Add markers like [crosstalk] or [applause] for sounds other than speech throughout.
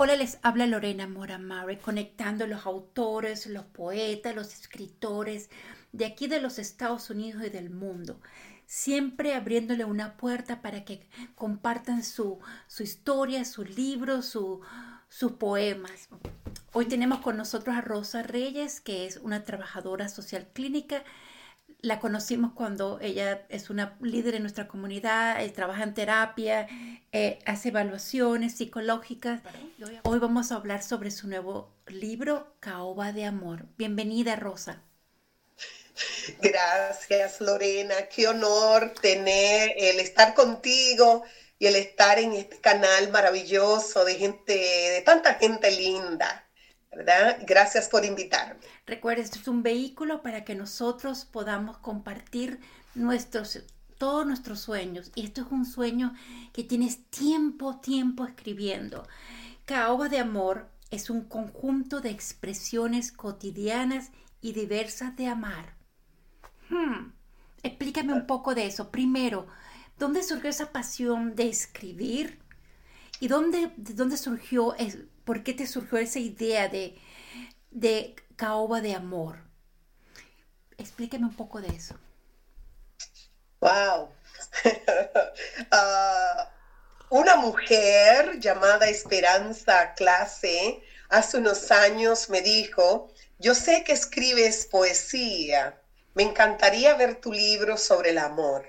Hola, les habla Lorena Moramare, conectando los autores, los poetas, los escritores de aquí de los Estados Unidos y del mundo, siempre abriéndole una puerta para que compartan su, su historia, sus libros, su, sus poemas. Hoy tenemos con nosotros a Rosa Reyes, que es una trabajadora social clínica la conocimos cuando ella es una líder en nuestra comunidad, eh, trabaja en terapia, eh, hace evaluaciones psicológicas. Hoy vamos a hablar sobre su nuevo libro, Caoba de Amor. Bienvenida, Rosa. [laughs] Gracias, Lorena. Qué honor tener el estar contigo y el estar en este canal maravilloso de gente, de tanta gente linda. Gracias por invitarme. Recuerda, esto es un vehículo para que nosotros podamos compartir nuestros, todos nuestros sueños. Y esto es un sueño que tienes tiempo, tiempo escribiendo. Caoba de Amor es un conjunto de expresiones cotidianas y diversas de amar. Hmm, explícame un poco de eso. Primero, ¿dónde surgió esa pasión de escribir? ¿Y dónde, de dónde surgió ¿Por qué te surgió esa idea de, de caoba de amor? Explíqueme un poco de eso. Wow. [laughs] Ah, una mujer llamada Esperanza Clase hace unos años me dijo, yo sé que escribes poesía, me encantaría ver tu libro sobre el amor.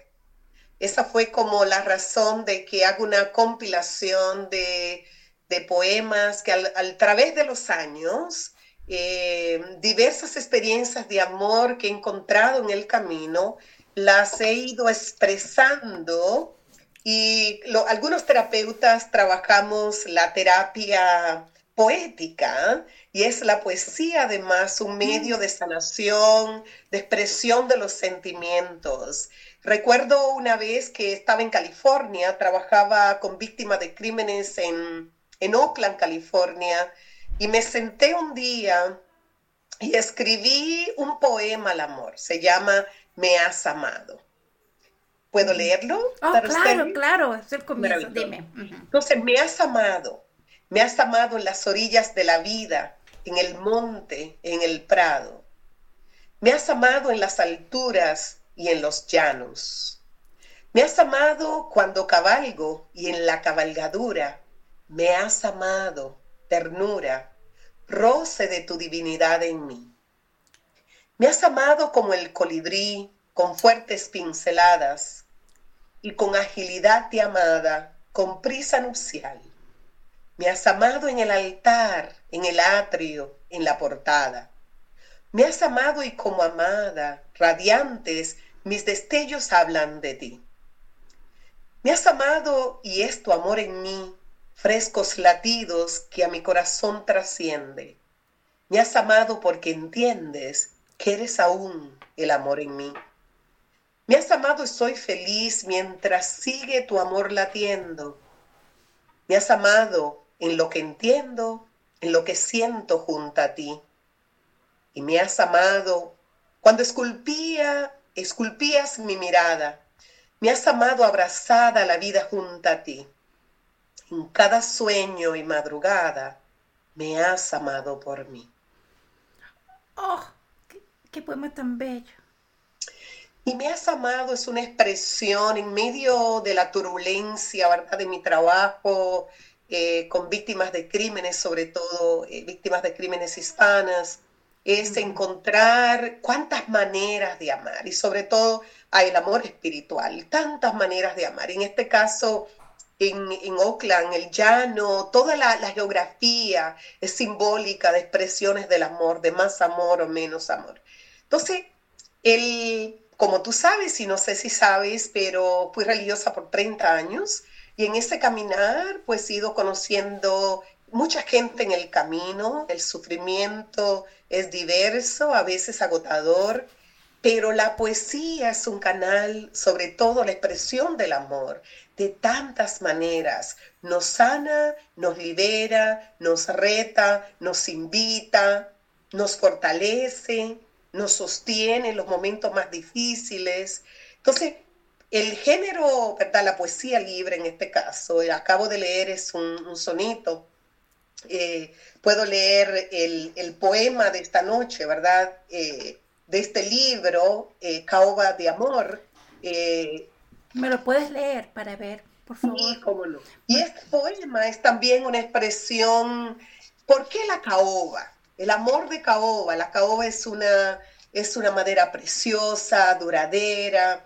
Esa fue como la razón de que hago una compilación de de poemas que al, través de los años, eh, diversas experiencias de amor que he encontrado en el camino, las he ido expresando y algunos terapeutas trabajamos la terapia poética y es la poesía además un medio de sanación, de expresión de los sentimientos. Recuerdo una vez que estaba en California, trabajaba con víctimas de crímenes en, en Oakland, California, y me senté un día y escribí un poema al amor. Se llama Me has amado. ¿Puedo leerlo? Oh, claro, claro, es el comienzo, dime. Entonces, me has amado, me has amado en las orillas de la vida, en el monte, en el prado. Me has amado en las alturas y en los llanos. Me has amado cuando cabalgo y en la cabalgadura me has amado, ternura, roce de tu divinidad en mí. Me has amado como el colibrí, con fuertes pinceladas, y con agilidad de amada, con prisa nupcial. Me has amado en el altar, en el atrio, en la portada. Me has amado y como amada, radiantes, mis destellos hablan de ti. Me has amado y es tu amor en mí, frescos latidos que a mi corazón trasciende. Me has amado porque entiendes que eres aún el amor en mí. Me has amado y soy feliz mientras sigue tu amor latiendo. Me has amado en lo que entiendo, en lo que siento junto a ti. Y me has amado cuando esculpía, esculpías mi mirada. Me has amado abrazada la vida junto a ti. En cada sueño y madrugada me has amado por mí. ¡Oh! ¡Qué, poema tan bello! Y me has amado es una expresión en medio de la turbulencia, ¿verdad? De mi trabajo eh, con víctimas de crímenes, sobre todo eh, víctimas de crímenes hispanas, es encontrar cuántas maneras de amar y sobre todo hay el amor espiritual, tantas maneras de amar. En este caso, en, en, Oakland, el llano, toda la, geografía es simbólica de expresiones del amor, de más amor o menos amor. Entonces, el, como tú sabes, y no sé si sabes, pero fui religiosa por 30 años y en ese caminar pues he ido conociendo mucha gente en el camino, el sufrimiento es diverso, a veces agotador, pero la poesía es un canal, sobre todo la expresión del amor, de tantas maneras. Nos sana, nos libera, nos reta, nos invita, nos fortalece, nos sostiene en los momentos más difíciles. Entonces, el género, ¿verdad? La poesía libre en este caso, acabo de leer es un, un eh, puedo leer el, poema de esta noche, ¿verdad? Eh, de este libro, eh, Caoba de Amor. ¿Me lo puedes leer para ver, por favor? Sí, cómo no. Y este poema es también una expresión, ¿por qué la caoba? El amor de caoba. La caoba es una, es una madera preciosa, duradera.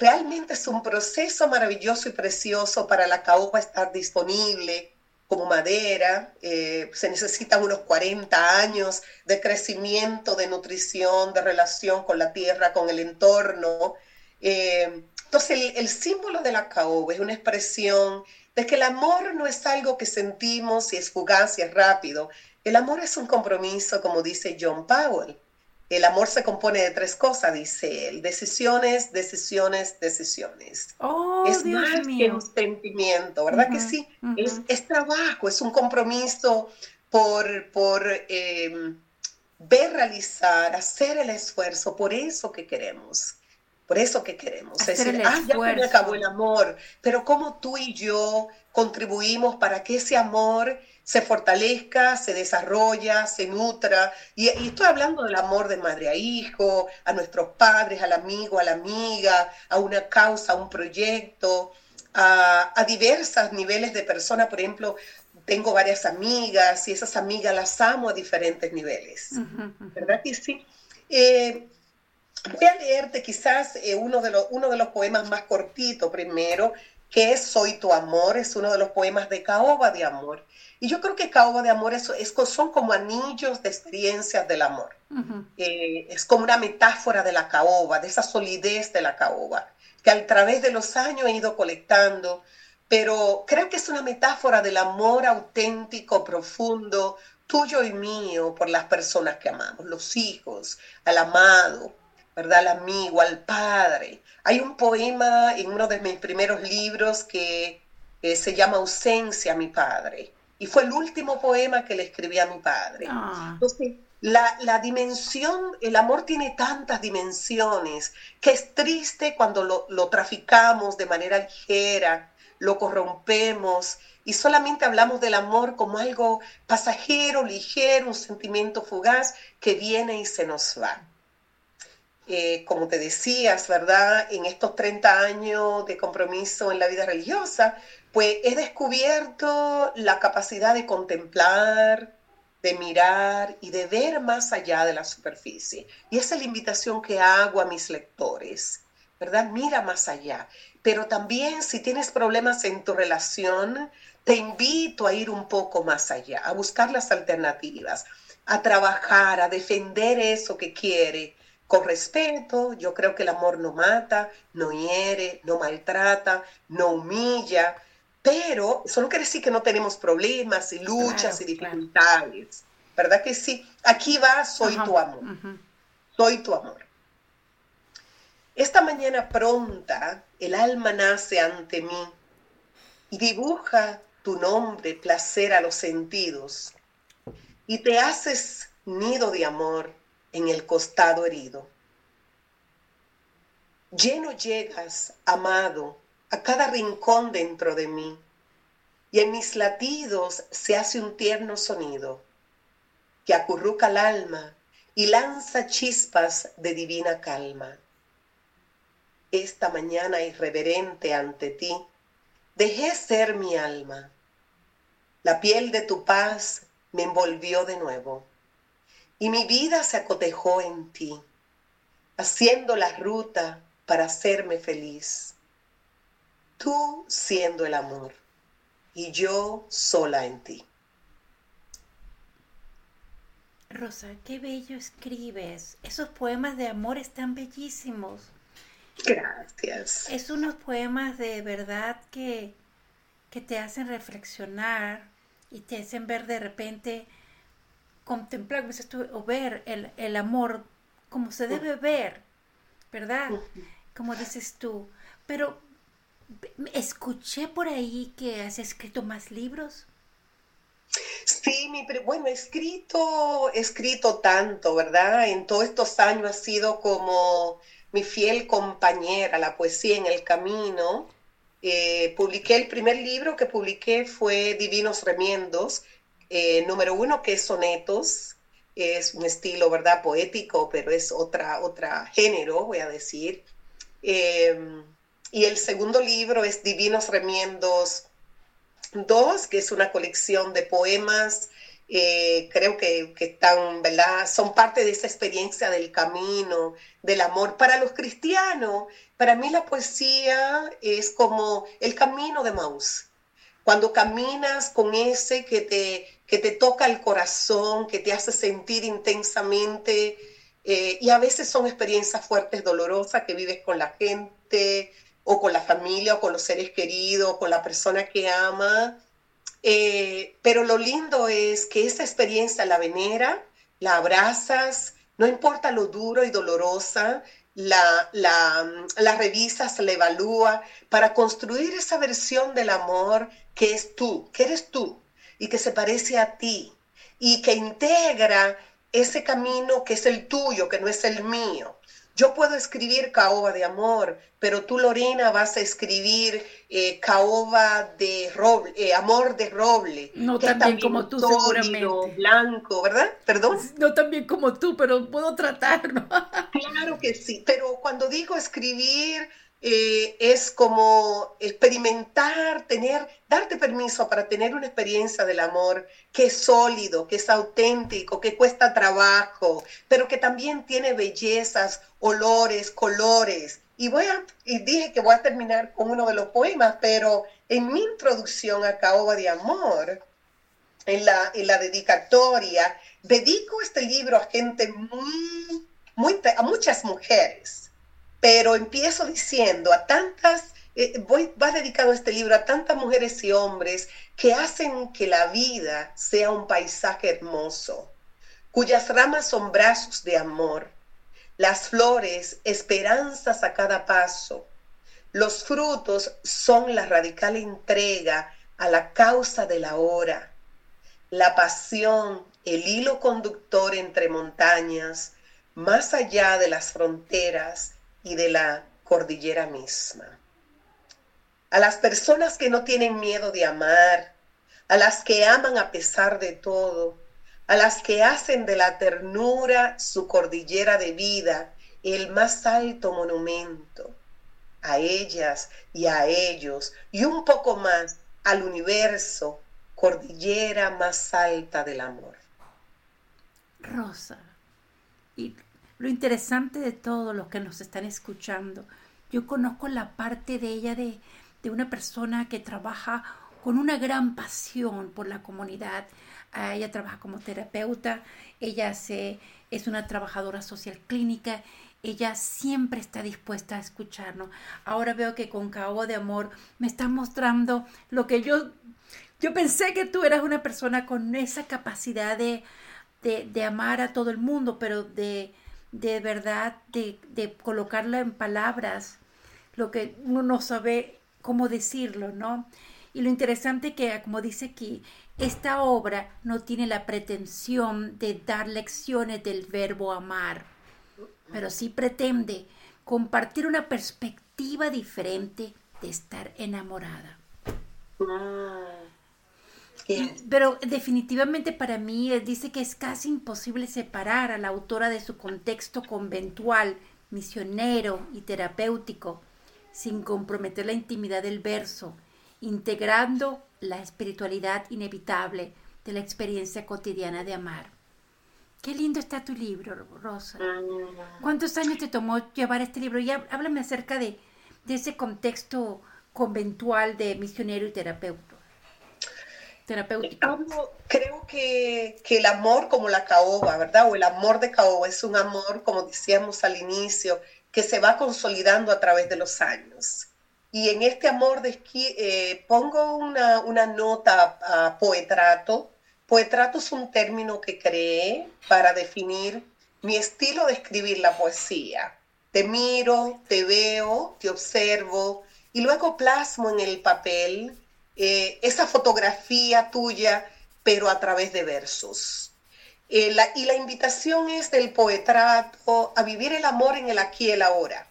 realmente es un proceso maravilloso y precioso para la caoba estar disponible como madera, eh, se necesitan unos 40 años de crecimiento, de nutrición, de relación con la tierra, con el entorno. Eh, entonces, el, símbolo de la caoba es una expresión de que el amor no es algo que sentimos y es fugaz y es rápido. El amor es un compromiso, como dice John Powell. El amor se compone de tres cosas, dice él. Decisiones, decisiones, decisiones. Oh, es Dios más que un sentimiento, ¿verdad que sí? es, trabajo, es un compromiso por, por em, ver realizar, hacer el esfuerzo por eso que queremos. Por eso que queremos. es decir, ah, ya me acabó el amor. Pero cómo tú y yo contribuimos para que ese amor se fortalezca, se desarrolla, se nutra. Y, estoy hablando del amor de madre a hijo, a nuestros padres, al amigo, a la amiga, a una causa, a un proyecto, a, a diversos niveles de personas. Por ejemplo, tengo varias amigas y esas amigas las amo a diferentes niveles. ¿Verdad que sí? Eh, voy a leerte quizás eh, uno, de los, uno de los poemas más cortitos primero, que es Soy tu amor, es uno de los poemas de Caoba de Amor. Y yo creo que caoba de amor es, son como anillos de experiencias del amor. Eh, es como una metáfora de la caoba, de esa solidez de la caoba, que a través de los años he ido colectando, pero creo que es una metáfora del amor auténtico, profundo, tuyo y mío por las personas que amamos, los hijos, al amado, ¿verdad? Al amigo, al padre. Hay un poema en uno de mis primeros libros que se llama Ausencia, mi padre y fue el último poema que le escribí a mi padre. Ah. Entonces, la, la, dimensión, el amor tiene tantas dimensiones que es triste cuando lo, lo traficamos de manera ligera, lo corrompemos y solamente hablamos del amor como algo pasajero, ligero, un sentimiento fugaz que viene y se nos va. Eh, como te decías, ¿verdad? En estos 30 años de compromiso en la vida religiosa, pues he descubierto la capacidad de contemplar, de mirar y de ver más allá de la superficie. Y esa es la invitación que hago a mis lectores, ¿verdad? Mira más allá. Pero también si tienes problemas en tu relación, te invito a ir un poco más allá, a buscar las alternativas, a trabajar, a defender eso que quiere. Con respeto, yo creo que el amor no mata, no hiere, no maltrata, no humilla, pero eso no quiere decir que no tenemos problemas y luchas y dificultades. ¿Verdad que sí? Aquí va, soy tu amor. Soy tu amor. Esta mañana pronta, el alma nace ante mí y dibuja tu nombre, placer a los sentidos, y te haces nido de amor en el costado herido. Lleno llegas, amado, a cada rincón dentro de mí, y en mis latidos se hace un tierno sonido que acurruca el alma y lanza chispas de divina calma. Esta mañana irreverente ante ti, dejé ser mi alma. La piel de tu paz me envolvió de nuevo y mi vida se acotejó en ti, haciendo la ruta para hacerme feliz tú siendo el amor y yo sola en ti. Rosa, qué bello escribes. Esos poemas de amor están bellísimos. Gracias. Es unos poemas de verdad que, que te hacen reflexionar y te hacen ver de repente, contemplar, o ver el, el amor como se debe ver, ¿verdad? Como dices tú. Pero Escuché por ahí que has escrito más libros. Sí, mi, bueno, escrito, escrito tanto, ¿verdad? En todos estos años ha sido como mi fiel compañera, la poesía en el camino. Eh, publiqué el primer libro que publiqué fue Divinos Remiendos, Eh, número uno, que es sonetos, es un estilo, ¿verdad? Poético, pero es otra, otra género, voy a decir. Em, y el segundo libro es Divinos Remiendos 2, que es una colección de poemas eh, creo que, que, están, ¿verdad? Son parte de esa experiencia del camino, del amor. Para los cristianos, para mí la poesía es como el camino de Maus. Cuando caminas con ese que te, que te toca el corazón, que te hace sentir intensamente, eh, y a veces son experiencias fuertes, dolorosas, que vives con la gente, o con la familia, o con los seres queridos, o con la persona que ama eh, pero lo lindo es que esa experiencia la venera, la abrazas, no importa lo duro y dolorosa, la, la, la revisas, la evalúa para construir esa versión del amor que es tú, que eres tú y que se parece a ti y que integra ese camino que es el tuyo, que no es el mío. Yo puedo escribir caoba de amor, pero tú, Lorena, vas a escribir eh, caoba de roble, eh, amor de roble. No tan bien como tú, seguramente. Blanco, ¿verdad? Perdón. No tan bien como tú, pero puedo tratarlo. claro que sí, pero cuando digo escribir eh, es como experimentar, tener, darte permiso para tener una experiencia del amor que es sólido, que es auténtico, que cuesta trabajo, pero que también tiene bellezas, olores, colores. Y voy a, y dije que voy a terminar con uno de los poemas, pero en mi introducción a Caoba de Amor, en la, en la dedicatoria, dedico este libro a gente muy, muy, a muchas mujeres pero empiezo diciendo a tantas, eh, voy, va dedicado este libro a tantas mujeres y hombres que hacen que la vida sea un paisaje hermoso, cuyas ramas son brazos de amor, las flores esperanzas a cada paso, los frutos son la radical entrega a la causa de la hora, la pasión, el hilo conductor entre montañas, más allá de las fronteras, y de la cordillera misma. A las personas que no tienen miedo de amar, a las que aman a pesar de todo, a las que hacen de la ternura su cordillera de vida el más alto monumento, a ellas y a ellos, y un poco más al universo, cordillera más alta del amor. Rosa, y lo interesante de todo los que nos están escuchando, yo conozco la parte de ella de, de una persona que trabaja con una gran pasión por la comunidad. Ah, ella trabaja como terapeuta, ella es una trabajadora social clínica, ella siempre está dispuesta a escucharnos. Ahora veo que con Cabo de Amor me está mostrando lo que yo, yo pensé que tú eras una persona con esa capacidad de, de, de amar a todo el mundo, pero de, de verdad, de, de colocarlo en palabras, lo que uno no sabe cómo decirlo, ¿no? Y lo interesante que, como dice aquí, esta obra no tiene la pretensión de dar lecciones del verbo amar, pero sí pretende compartir una perspectiva diferente de estar enamorada. Ah. Pero definitivamente para mí eh, dice que es casi imposible separar a la autora de su contexto conventual, misionero y terapéutico, sin comprometer la intimidad del verso, integrando la espiritualidad inevitable de la experiencia cotidiana de amar. Qué lindo está tu libro, Rosa. Mm. ¿Cuántos años te tomó llevar este libro? Y háblame acerca de, de ese contexto conventual de misionero y terapeuta terapéutico? Creo que, que, el amor como la caoba, ¿verdad? O el amor de caoba es un amor, como decíamos al inicio, que se va consolidando a través de los años. Y en este amor de eh, pongo una, una nota a poetrato. Poetrato es un término que creé para definir mi estilo de escribir la poesía. Te miro, te veo, te observo y luego plasmo en el papel eh, esa fotografía tuya, pero a través de versos. Eh, y la invitación es del poetrato a vivir el amor en el aquí y el ahora.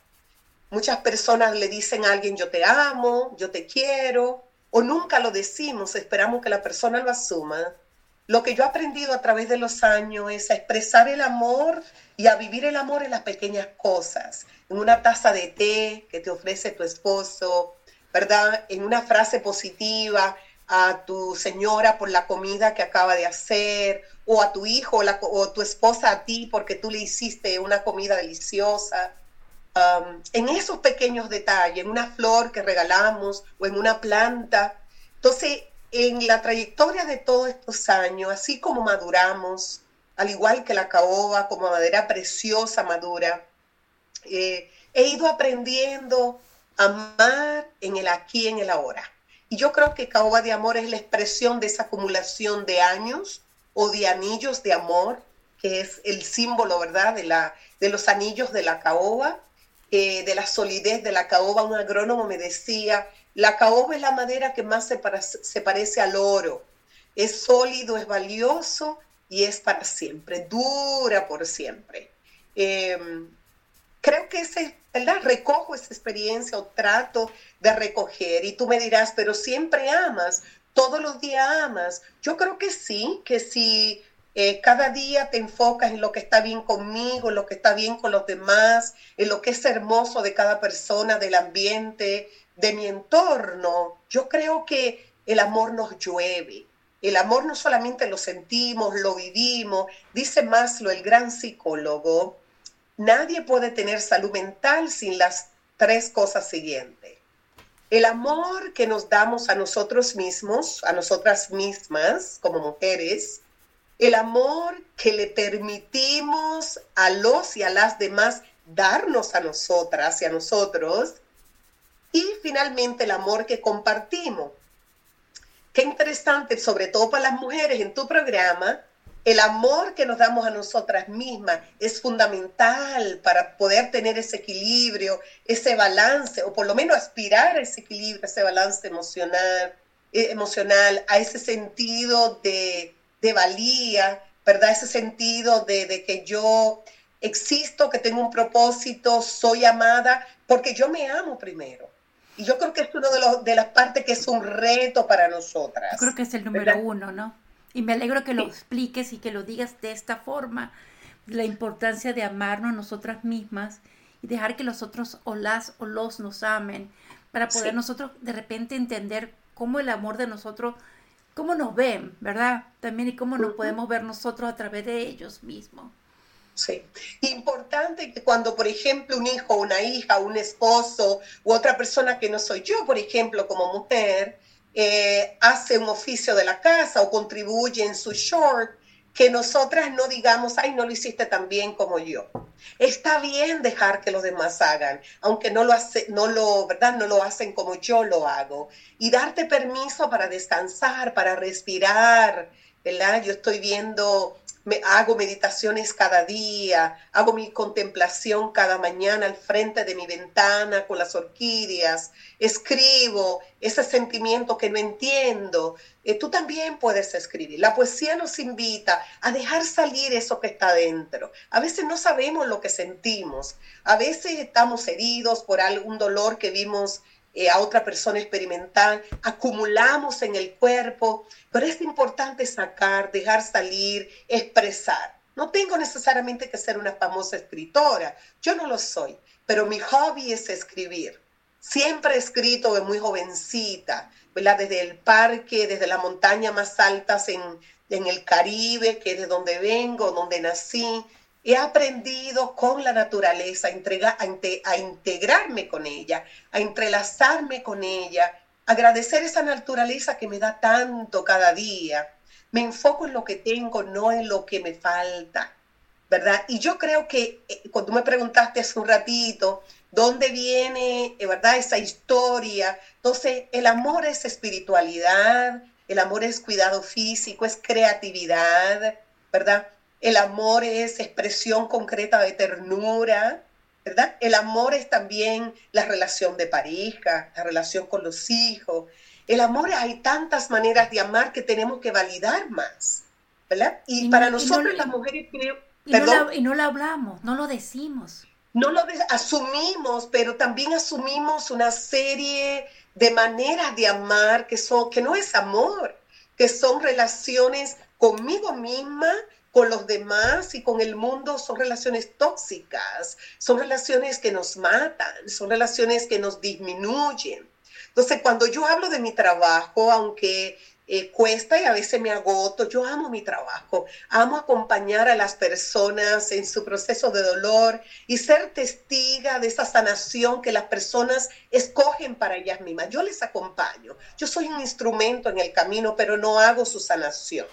Muchas personas le dicen a alguien yo te amo, yo te quiero, o nunca lo decimos, esperamos que la persona lo asuma. lo que yo he aprendido a través de los años es a expresar el amor y a vivir el amor en las pequeñas cosas, en una taza de té que te ofrece tu esposo, ¿verdad? En una frase positiva a tu señora por la comida que acaba de hacer, o a tu hijo la, o tu esposa a ti porque tú le hiciste una comida deliciosa. Um, en esos pequeños detalles, en una flor que regalamos o en una planta. Entonces, en la trayectoria de todos estos años, así como maduramos, al igual que la caoba, como madera preciosa madura, eh, he ido aprendiendo amar en el aquí, en el ahora. Y yo creo que caoba de amor es la expresión de esa acumulación de años o de anillos de amor, que es el símbolo, ¿verdad?, de, la, de los anillos de la caoba, eh, de la solidez de la caoba. Un agrónomo me decía la caoba es la madera que más se, se parece al oro. Es sólido, es valioso y es para siempre, dura por siempre. Em, creo que ese, ¿verdad? Recojo esa experiencia o trato de recoger y tú me dirás, pero siempre amas, todos los días amas. Yo creo que sí, que si eh, cada día te enfocas en lo que está bien conmigo, en lo que está bien con los demás, en lo que es hermoso de cada persona, del ambiente, de mi entorno, yo creo que el amor nos llueve. El amor no solamente lo sentimos, lo vivimos. Dice Maslow, el gran psicólogo, nadie puede tener salud mental sin las tres cosas siguientes. El amor que nos damos a nosotros mismos, a nosotras mismas como mujeres, el amor que le permitimos a los y a las demás darnos a nosotras y a nosotros, y finalmente el amor que compartimos. Qué interesante, sobre todo para las mujeres en tu programa, el amor que nos damos a nosotras mismas es fundamental para poder tener ese equilibrio, ese balance, o por lo menos aspirar a ese equilibrio, ese balance emocional, eh, emocional a ese sentido de, de valía, ¿verdad? Ese sentido de, de que yo existo, que tengo un propósito, soy amada, porque yo me amo primero. Y yo creo que es una de, de las partes que es un reto para nosotras. Yo creo que es el número uno, ¿no? Y me alegro que lo expliques y que lo digas de esta forma, la importancia de amarnos a nosotras mismas y dejar que los otros o las o los nos amen, para poder nosotros de repente entender cómo el amor de nosotros, cómo nos ven, ¿verdad? También y cómo nos podemos ver nosotros a través de ellos mismos. Sí. Importante que cuando, por ejemplo, un hijo, una hija, un esposo u otra persona que no soy yo, por ejemplo, como mujer, eh, hace un oficio de la casa o contribuye en su short, que nosotras no digamos, ay, no lo hiciste tan bien como yo. Está bien dejar que los demás hagan, aunque no lo, hace, no lo, ¿verdad? No lo hacen como yo lo hago. Y darte permiso para descansar, para respirar, ¿verdad? Yo estoy viendo hago meditaciones cada día, hago mi contemplación cada mañana al frente de mi ventana con las orquídeas, escribo ese sentimiento que no entiendo. Eh, tú también puedes escribir. La poesía nos invita a dejar salir eso que está dentro. A veces no sabemos lo que sentimos, a veces estamos heridos por algún dolor que vimos eh, a otra persona experimental, acumulamos en el cuerpo, pero es importante sacar, dejar salir, expresar. No tengo necesariamente que ser una famosa escritora, yo no lo soy, pero mi hobby es escribir. Siempre he escrito de muy jovencita, ¿verdad? desde el parque, desde las montañas más altas en, en el Caribe, que es de donde vengo, donde nací, He aprendido con la naturaleza a, integrarme con ella, a entrelazarme con ella, agradecer esa naturaleza que me da tanto cada día. Me enfoco en lo que tengo, no en lo que me falta, ¿verdad? Y yo creo que eh, cuando me preguntaste hace un ratito, ¿dónde viene, eh, verdad, esa historia? Entonces, el amor es espiritualidad, el amor es cuidado físico, es creatividad, ¿verdad? El amor es expresión concreta de ternura, ¿verdad? El amor es también la relación de pareja, la relación con los hijos. El amor hay tantas maneras de amar que tenemos que validar más, ¿verdad? Y, para nosotros las mujeres creo... Y no, y no lo hablamos, no lo decimos. No lo asumimos, pero también asumimos una serie de maneras de amar que, son, que no es amor, que son relaciones conmigo misma, con los demás y con el mundo son relaciones tóxicas, son relaciones que nos matan, son relaciones que nos disminuyen. Entonces, cuando yo hablo de mi trabajo, aunque eh, cuesta y a veces me agoto. Yo amo mi trabajo, amo acompañar a las personas en su proceso de dolor y ser testiga de esa sanación que las personas escogen para ellas mismas. Yo les acompaño, yo soy un instrumento en el camino, pero no hago su sanación.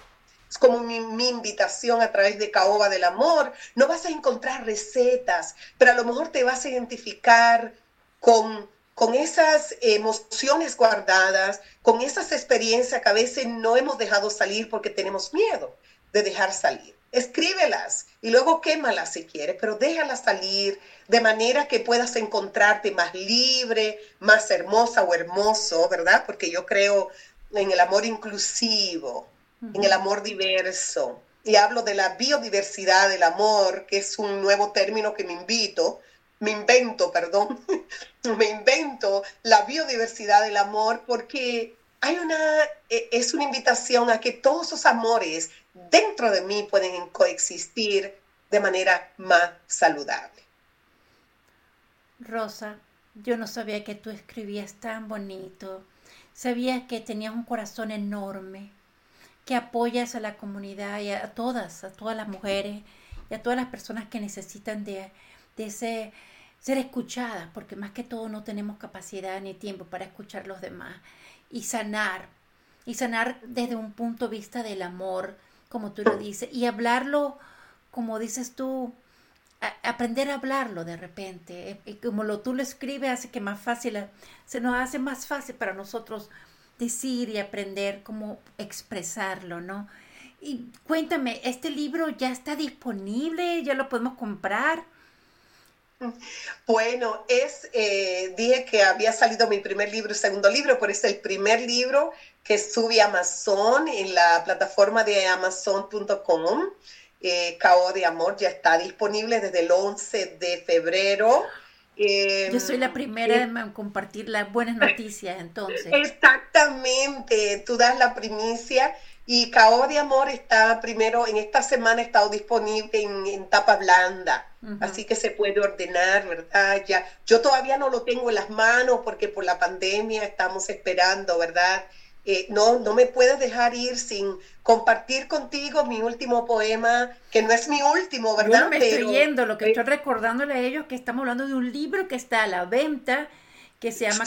Es como mi, invitación a través de Caoba del Amor. No vas a encontrar recetas, pero a lo mejor te vas a identificar con con esas emociones guardadas, con esas experiencias que a veces no hemos dejado salir porque tenemos miedo de dejar salir. Escríbelas y luego quémalas si quieres, pero déjalas salir de manera que puedas encontrarte más libre, más hermosa o hermoso, ¿verdad? Porque yo creo en el amor inclusivo, en el amor diverso. Y hablo de la biodiversidad del amor, que es un nuevo término que me invito, me invento, perdón, [laughs] me invento la biodiversidad del amor porque hay una, e, es una invitación a que todos esos amores dentro de mí pueden coexistir de manera más saludable. Rosa, yo no sabía que tú escribías tan bonito. Sabía que tenías un corazón enorme, que apoyas a la comunidad y a todas, a todas las mujeres y a todas las personas que necesitan de, de ese ser escuchada, porque más que todo no tenemos capacidad ni tiempo para escuchar a los demás y sanar, y sanar desde un punto de vista del amor, como tú lo dices, y hablarlo, como dices tú, aprender a hablarlo de repente, eh, y como lo tú lo escribes hace que más fácil, se nos hace más fácil para nosotros decir y aprender cómo expresarlo, ¿no? Y cuéntame, ¿este libro ya está disponible? ¿Ya lo podemos comprar? Bueno, es, eh, dije que había salido mi primer libro y segundo libro, pero es el primer libro que sube a Amazon en la plataforma de amazon.com. Eh, Cao de Amor ya está disponible desde el 11 de febrero. Yo soy la em, primera en compartir las buenas noticias, entonces. Exactamente, tú das la primicia y Cao de Amor está primero, en esta semana ha estado disponible en, tapa blanda, así que se puede ordenar, ¿verdad? Ya, yo todavía no lo tengo en las manos porque por la pandemia estamos esperando, ¿verdad? Eh, no, no me puedes dejar ir sin compartir contigo mi último poema, que no es mi último, ¿verdad? Yo me estoy yendo, lo que estoy recordándole a ellos que estamos hablando de un libro que está a la venta, que se llama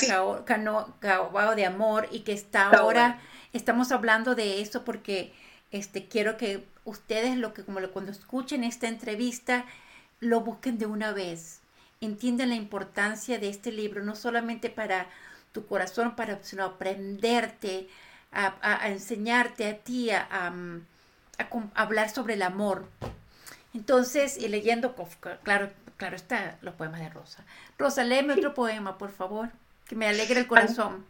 Cao, de Amor y que está ahora estamos hablando de eso porque este, quiero que ustedes, lo que, como cuando escuchen esta entrevista, lo busquen de una vez. Entiendan la importancia de este libro, no solamente para tu corazón, para, sino aprenderte, a, enseñarte a ti a, a, hablar sobre el amor. Entonces, y leyendo, claro, claro está, los poemas de Rosa. Rosa, léeme otro poema, por favor, que me alegre el corazón.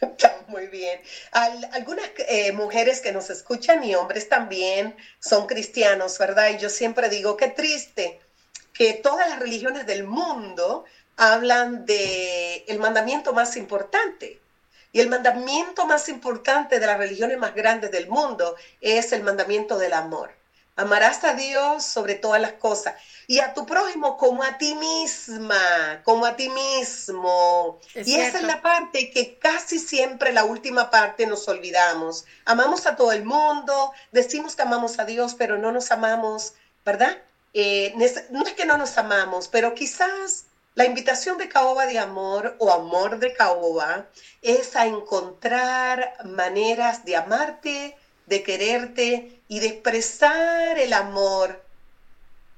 [laughs] Muy bien. algunas eh, mujeres que nos escuchan y hombres también son cristianos, ¿verdad? Y yo siempre digo, qué triste que todas las religiones del mundo hablan de el mandamiento más importante. Y el mandamiento más importante de las religiones más grandes del mundo es el mandamiento del amor. Amarás a Dios sobre todas las cosas y a tu prójimo como a ti misma, como a ti mismo. y esa es la parte que casi siempre, la última parte, nos olvidamos. Amamos a todo el mundo, decimos que amamos a Dios, pero no nos amamos, ¿verdad? Eh, no es que no nos amamos, pero quizás la invitación de Caoba de amor o amor de Caoba es a encontrar maneras de amarte, de quererte y de expresar el amor,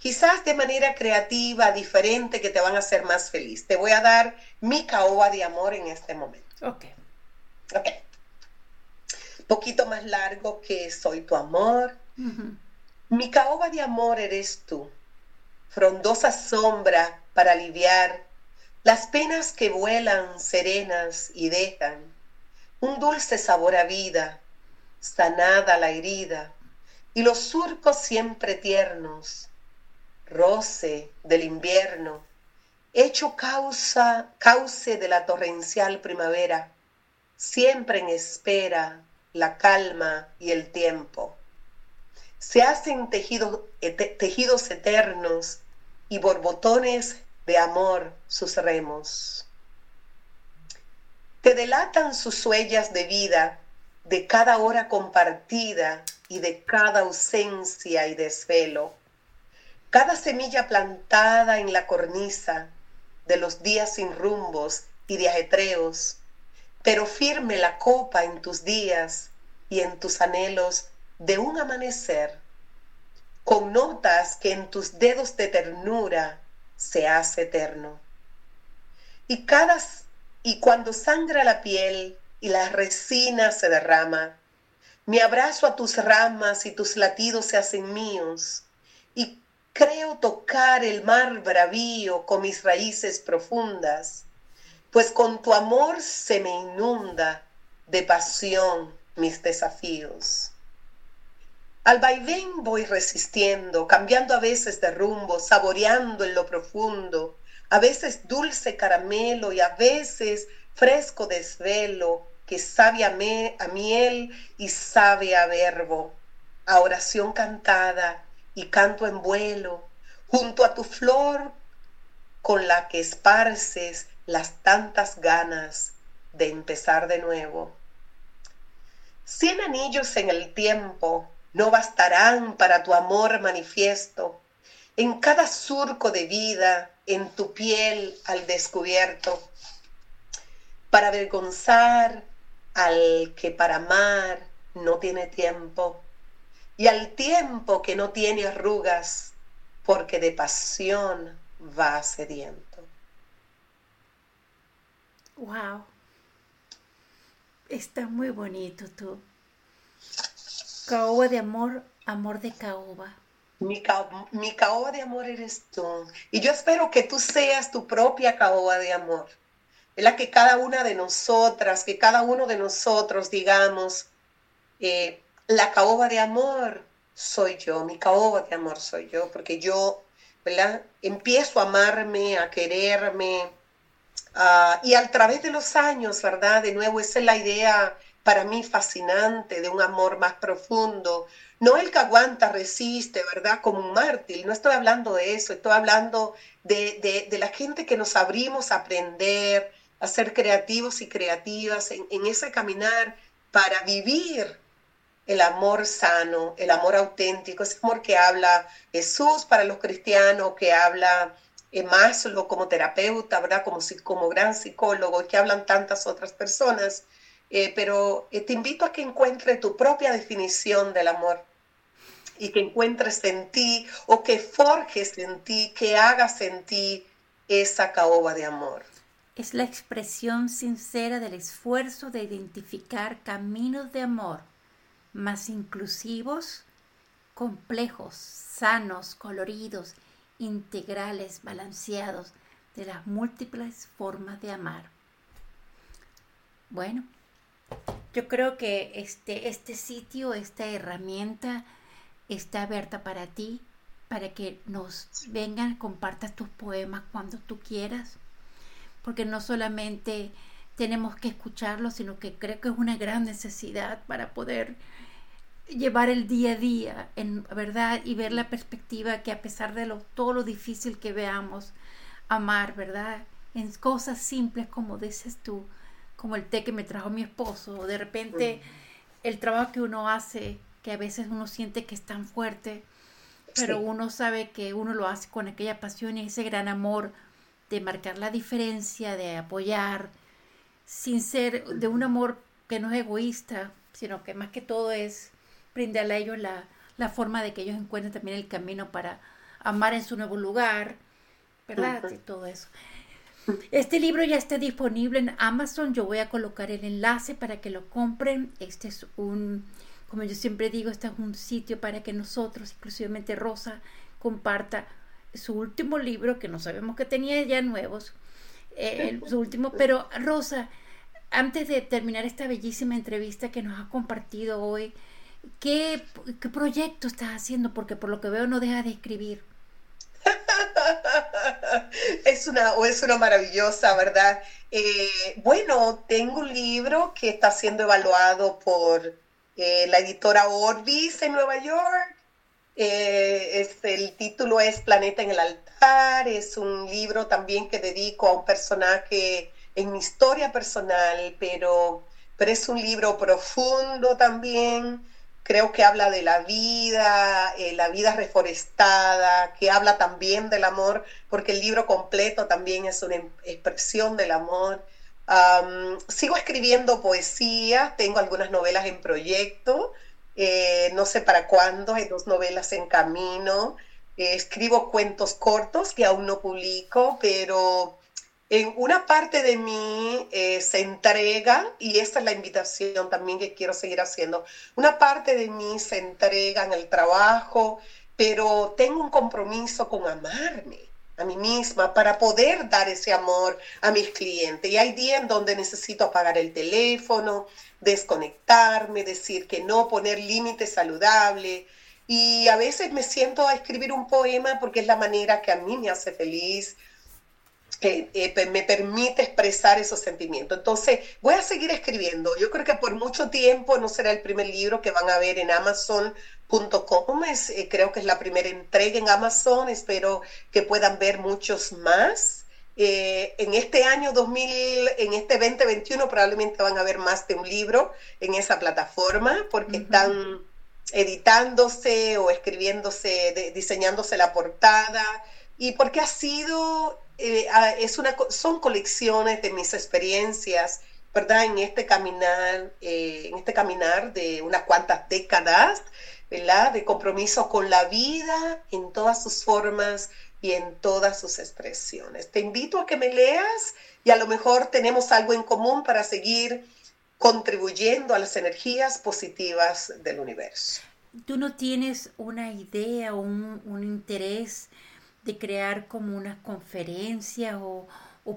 quizás de manera creativa, diferente, que te van a hacer más feliz. Te voy a dar mi caoba de amor en este momento. Ok. Ok. Poquito más largo que soy tu amor. Mi caoba de amor eres tú, frondosa sombra para aliviar las penas que vuelan serenas y dejan un dulce sabor a vida sanada la herida, y los surcos siempre tiernos, roce del invierno, hecho causa, cauce de la torrencial primavera, siempre en espera la calma y el tiempo. se hacen tejidos eternos y borbotones de amor sus remos. Te delatan sus huellas de vida de cada hora compartida y de cada ausencia y desvelo. Cada semilla plantada en la cornisa de los días sin rumbos y de ajetreos, pero firme la copa en tus días y en tus anhelos de un amanecer, con notas que en tus dedos de ternura se hace eterno. Y cada y cuando sangra la piel y la resina se derrama, me abrazo a tus ramas y tus latidos se hacen míos, y creo tocar el mar bravío con mis raíces profundas, pues con tu amor se me inunda de pasión mis desafíos. Al vaivén voy resistiendo, cambiando a veces de rumbo, saboreando en lo profundo, a veces dulce caramelo y a veces fresco desvelo que sabe a, a miel y sabe a verbo, a oración cantada y canto en vuelo, junto a tu flor con la que esparces las tantas ganas de empezar de nuevo. Cien anillos en el tiempo no bastarán para tu amor manifiesto, en cada surco de vida, en tu piel al descubierto, para avergonzar al que para amar no tiene tiempo, y al tiempo que no tiene arrugas, porque de pasión va sediento. Wow. Está muy bonito tú. Caoba de amor, amor de caoba. Mi, mi caoba de amor eres tú. Y yo espero que tú seas tu propia caoba de amor. la Que cada una de nosotras, que cada uno de nosotros digamos, eh, la caoba de amor soy yo, mi caoba de amor soy yo, porque yo, ¿verdad? Empiezo a amarme, a quererme, ah, y a través de los años, ¿verdad? De nuevo, esa es la idea para mí fascinante, de un amor más profundo. No el que aguanta, resiste, ¿verdad? Como un mártir. No estoy hablando de eso, estoy hablando de, la gente que nos abrimos a aprender, a ser creativos y creativas en, ese caminar para vivir el amor sano, el amor auténtico, ese amor que habla Jesús para los cristianos, que habla eh, Maslow como terapeuta, ¿verdad? Como, como gran psicólogo, que hablan tantas otras personas. Eh, pero eh, te invito a que encuentres tu propia definición del amor y que encuentres en ti o que forjes en ti, que hagas en ti esa caoba de amor. Es la expresión sincera del esfuerzo de identificar caminos de amor más inclusivos, complejos, sanos, coloridos, integrales, balanceados de las múltiples formas de amar. Bueno, yo creo que este, este sitio, esta herramienta está abierta para ti, para que nos vengan, compartas tus poemas cuando tú quieras, porque no solamente tenemos que escucharlos, sino que creo que es una gran necesidad para poder llevar el día a día, en verdad, y ver la perspectiva que a pesar de lo, todo lo difícil que veamos, amar, ¿verdad? En cosas simples como dices tú, como el té que me trajo mi esposo, o de repente el trabajo que uno hace, que a veces uno siente que es tan fuerte, pero uno sabe que uno lo hace con aquella pasión y ese gran amor de marcar la diferencia, de apoyar, sin ser de un amor que no es egoísta, sino que más que todo es brindarle a ellos la, la forma de que ellos encuentren también el camino para amar en su nuevo lugar, ¿verdad? Y todo eso. Este libro ya está disponible en Amazon. Yo voy a colocar el enlace para que lo compren. Este es un, como yo siempre digo, este es un sitio para que nosotros, inclusivamente Rosa, comparta su último libro, que no sabemos que tenía ya nuevos, eh, su último, pero Rosa, antes de terminar esta bellísima entrevista que nos ha compartido hoy, ¿qué, qué proyecto estás haciendo? Porque por lo que veo no deja de escribir. [laughs] es una, es una maravillosa, ¿verdad? Eh, bueno, tengo un libro que está siendo evaluado por eh, la editora Orbis en Nueva York. Eh, el título es Planeta en el altar. Es un libro también que dedico a un personaje en mi historia personal, pero, pero es un libro profundo también. Creo que habla de la vida, eh, la vida reforestada, que habla también del amor, porque el libro completo también es una em, expresión del amor. sigo escribiendo poesía, tengo algunas novelas en proyecto. Eh, no sé para cuándo, hay dos novelas en camino, eh, escribo cuentos cortos que aún no publico, pero en una parte de mí eh, se entrega, y esta es la invitación también que quiero seguir haciendo, una parte de mí se entrega en el trabajo, pero tengo un compromiso con amarme a mí misma para poder dar ese amor a mis clientes. Y hay días en donde necesito apagar el teléfono, desconectarme, decir que no, poner límites saludables. Y a veces me siento a escribir un poema porque es la manera que a mí me hace feliz, eh, eh, me permite expresar esos sentimientos. Entonces, voy a seguir escribiendo. Yo creo que por mucho tiempo no será el primer libro que van a ver en Amazon.com. Eh, creo que es la primera entrega en Amazon. Espero que puedan ver muchos más. en este año 2000, en este 2021 probablemente van a ver más de un libro en esa plataforma porque están editándose o escribiéndose, diseñándose la portada y porque ha sido eh, es una, son colecciones de mis experiencias, ¿verdad? En este caminar, eh, en este caminar de unas cuantas décadas, ¿verdad? De compromiso con la vida en todas sus formas y en todas sus expresiones. Te invito a que me leas y a lo mejor tenemos algo en común para seguir contribuyendo a las energías positivas del universo. ¿Tú no tienes una idea o un, un interés de crear como una conferencia o,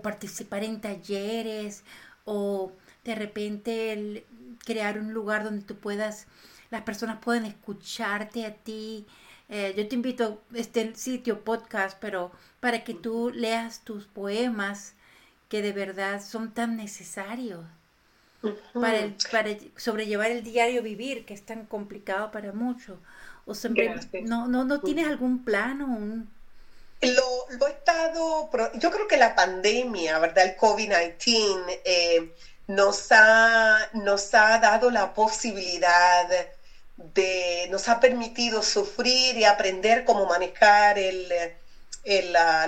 participar en talleres o de repente el crear un lugar donde tú puedas, las personas pueden escucharte a ti. Eh, yo te invito a este sitio podcast, pero para que tú leas tus poemas que de verdad son tan necesarios para, para sobrellevar el diario vivir, que es tan complicado para muchos. O siempre, no, no, no tienes algún plano, un, lo, lo, he estado, yo creo que la pandemia, ¿verdad? El COVID-19 eh, nos, ha, nos ha dado la posibilidad de, nos ha permitido sufrir y aprender cómo manejar el,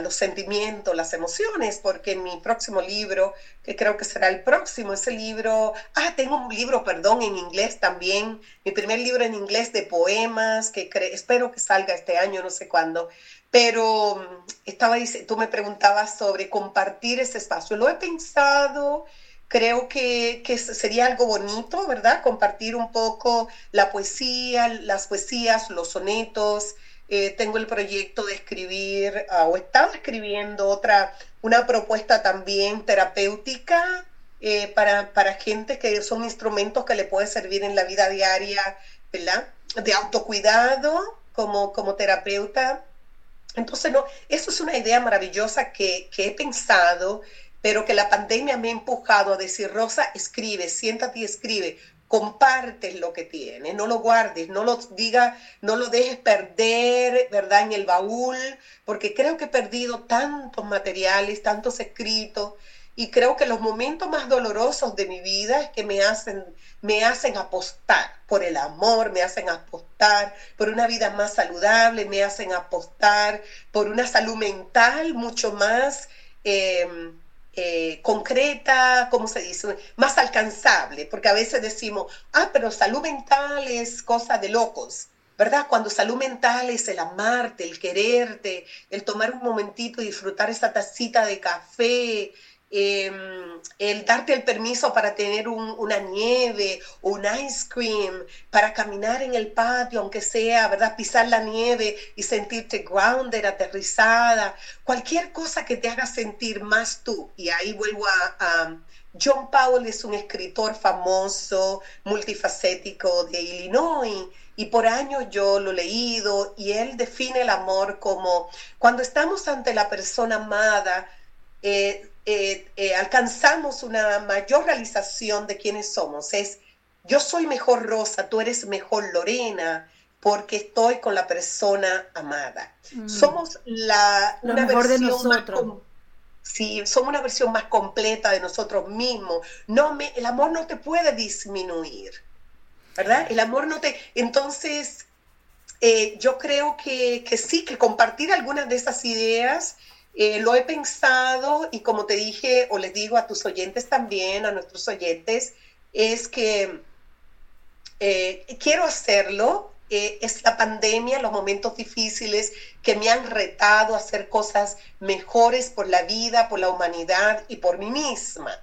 los sentimientos, las emociones, porque en mi próximo libro, que creo que será el próximo, ese libro, ah, tengo un libro, perdón, en inglés también, mi primer libro en inglés de poemas, que espero que salga este año, no sé cuándo, pero mm, estaba, tú me preguntabas sobre compartir ese espacio, lo he pensado, creo que, que, sería algo bonito, ¿verdad? Compartir un poco la poesía, las poesías, los sonetos, eh, tengo el proyecto de escribir, ah, o estaba escribiendo otra, una propuesta también terapéutica eh, para, para gente que son instrumentos que le puede servir en la vida diaria, ¿verdad? De autocuidado como, como terapeuta. Entonces, no, eso es una idea maravillosa que, que he pensado, pero que la pandemia me ha empujado a decir, Rosa, escribe, siéntate y escribe, compartes lo que tienes, no lo guardes, no lo diga, no lo dejes perder, ¿verdad? En el baúl, porque creo que he perdido tantos materiales, tantos escritos, y creo que los momentos más dolorosos de mi vida es que me hacen, me hacen apostar por el amor, me hacen apostar por una vida más saludable, me hacen apostar por una salud mental mucho más... Em, eh, concreta, ¿cómo se dice? Más alcanzable, porque a veces decimos, ah, pero salud mental es cosa de locos, ¿verdad? Cuando salud mental es el amarte, el quererte, el tomar un momentito y disfrutar esa tacita de café, Em, el darte el permiso para tener una nieve un ice cream, para caminar en el patio, aunque sea, ¿verdad? Pisar la nieve y sentirte grounded, aterrizada, cualquier cosa que te haga sentir más tú. Y ahí vuelvo a, John Powell es un escritor famoso, multifacético de Illinois, y por años yo lo he leído, y él define el amor como cuando estamos ante la persona amada, eh, eh, eh, alcanzamos una mayor realización de quiénes somos. Es, yo soy mejor Rosa, tú eres mejor Lorena, porque estoy con la persona amada. Mm. Somos la, una versión de nosotros. Más sí, somos una versión más completa de nosotros mismos. No me, el amor no te puede disminuir, ¿verdad? El amor no te... Entonces, eh, yo creo que, que, sí, que compartir algunas de esas ideas, eh, lo he pensado y como te dije, o les digo a tus oyentes también, a nuestros oyentes, es que eh, quiero hacerlo. es la pandemia, los momentos difíciles que me han retado a hacer cosas mejores por la vida, por la humanidad y por mí misma,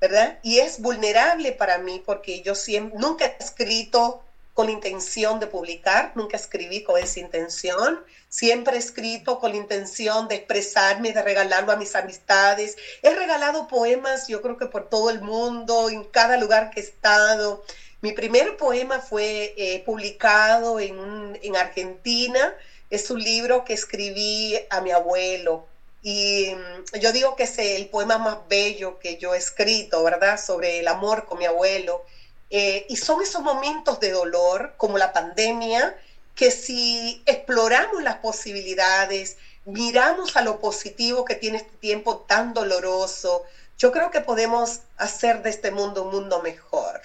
¿verdad? Y es vulnerable para mí porque yo siempre, nunca he escrito con la intención de publicar, nunca escribí con esa intención, siempre he escrito con la intención de expresarme, de regalarlo a mis amistades. He regalado poemas, yo creo que por todo el mundo, en cada lugar que he estado. Mi primer poema fue eh, publicado en, en Argentina, es un libro que escribí a mi abuelo. Y mm, yo digo que es el poema más bello que yo he escrito, ¿verdad? Sobre el amor con mi abuelo. Eh, y son esos momentos de dolor, como la pandemia, que si exploramos las posibilidades, miramos a lo positivo que tiene este tiempo tan doloroso, yo creo que podemos hacer de este mundo un mundo mejor,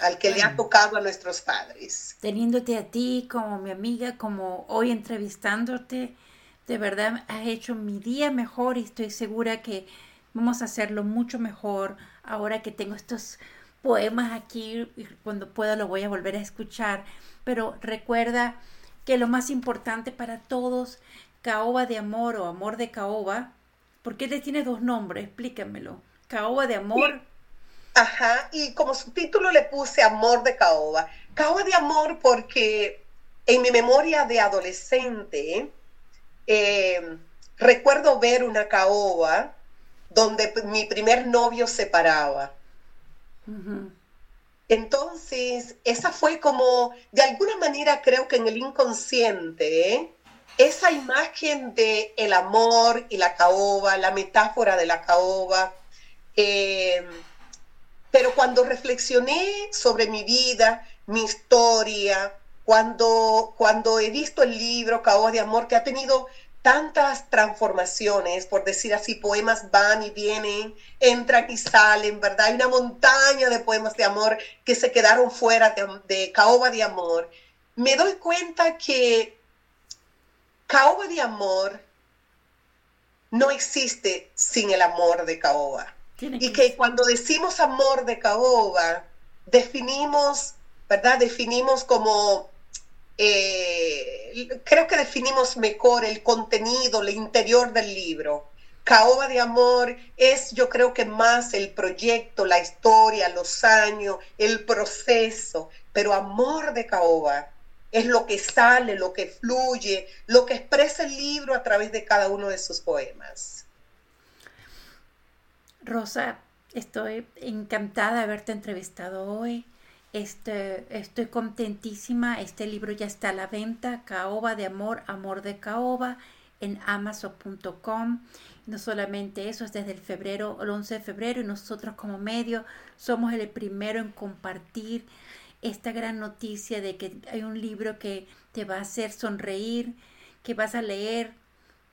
al que le ha tocado a nuestros padres. Teniéndote a ti como mi amiga, como hoy entrevistándote, de verdad has hecho mi día mejor y estoy segura que vamos a hacerlo mucho mejor ahora que tengo estos poemas aquí cuando pueda lo voy a volver a escuchar, pero recuerda que lo más importante para todos, caoba de amor o amor de caoba, ¿por qué le tiene dos nombres? Explícamelo. Caoba de amor. Ajá, y como subtítulo le puse amor de caoba. Caoba de amor porque en mi memoria de adolescente eh, recuerdo ver una caoba donde mi primer novio se paraba entonces, esa fue como, de alguna manera creo que en el inconsciente, ¿eh? esa imagen de el amor y la caoba, la metáfora de la caoba, eh, pero cuando reflexioné sobre mi vida, mi historia, cuando, cuando he visto el libro Caoba de Amor, que ha tenido tantas transformaciones, por decir así, poemas van y vienen, entran y salen, ¿verdad? Hay una montaña de poemas de amor que se quedaron fuera de, Caoba de Amor. Me doy cuenta que Caoba de Amor no existe sin el amor de Caoba. Y que cuando decimos amor de Caoba, definimos, ¿verdad? Definimos como eh, creo que definimos mejor el contenido, el interior del libro. Caoba de Amor es, yo creo que más el proyecto, la historia, los años, el proceso, pero Amor de Caoba es lo que sale, lo que fluye, lo que expresa el libro a través de cada uno de sus poemas. Rosa, estoy encantada de haberte entrevistado hoy. Este, estoy contentísima. Este libro ya está a la venta. Caoba de Amor, Amor de Caoba en amazon.com. No solamente eso, es desde el febrero, el 11 de febrero y nosotros como medio somos el primero en compartir esta gran noticia de que hay un libro que te va a hacer sonreír, que vas a leer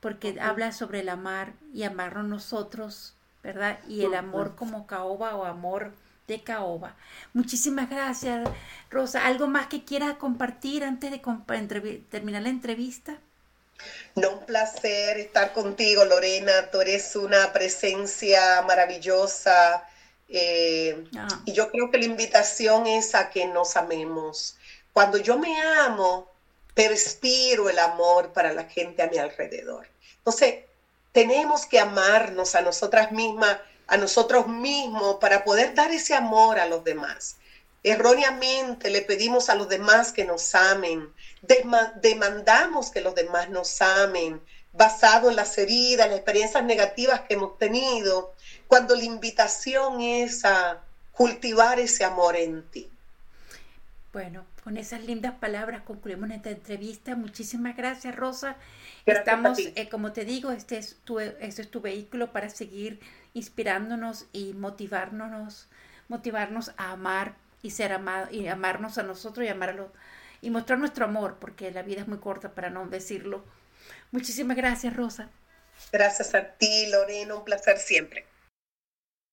porque habla sobre el amar y amarnos nosotros, ¿verdad? Y el amor como caoba o amor de caoba. Muchísimas gracias, Rosa. ¿Algo más que quieras compartir antes de terminar la entrevista? No, un placer estar contigo, Lorena. Tú eres una presencia maravillosa. Eh, ah. Y yo creo que la invitación es a que nos amemos. Cuando yo me amo, perspiro el amor para la gente a mi alrededor. Entonces, tenemos que amarnos a nosotras mismas a nosotros mismos para poder dar ese amor a los demás. Erróneamente le pedimos a los demás que nos amen, demandamos que los demás nos amen, basado en las heridas, las experiencias negativas que hemos tenido, cuando la invitación es a cultivar ese amor en ti. Bueno, con esas lindas palabras concluimos esta entrevista. Muchísimas gracias, Rosa. Estamos, eh, como te digo, este es, tu, este es tu vehículo para seguir inspirándonos y motivándonos, motivarnos a amar y ser amado y amarnos a nosotros y amar y mostrar nuestro amor, porque la vida es muy corta para no decirlo. Muchísimas gracias, Rosa. Gracias a ti, Lorena, un placer siempre.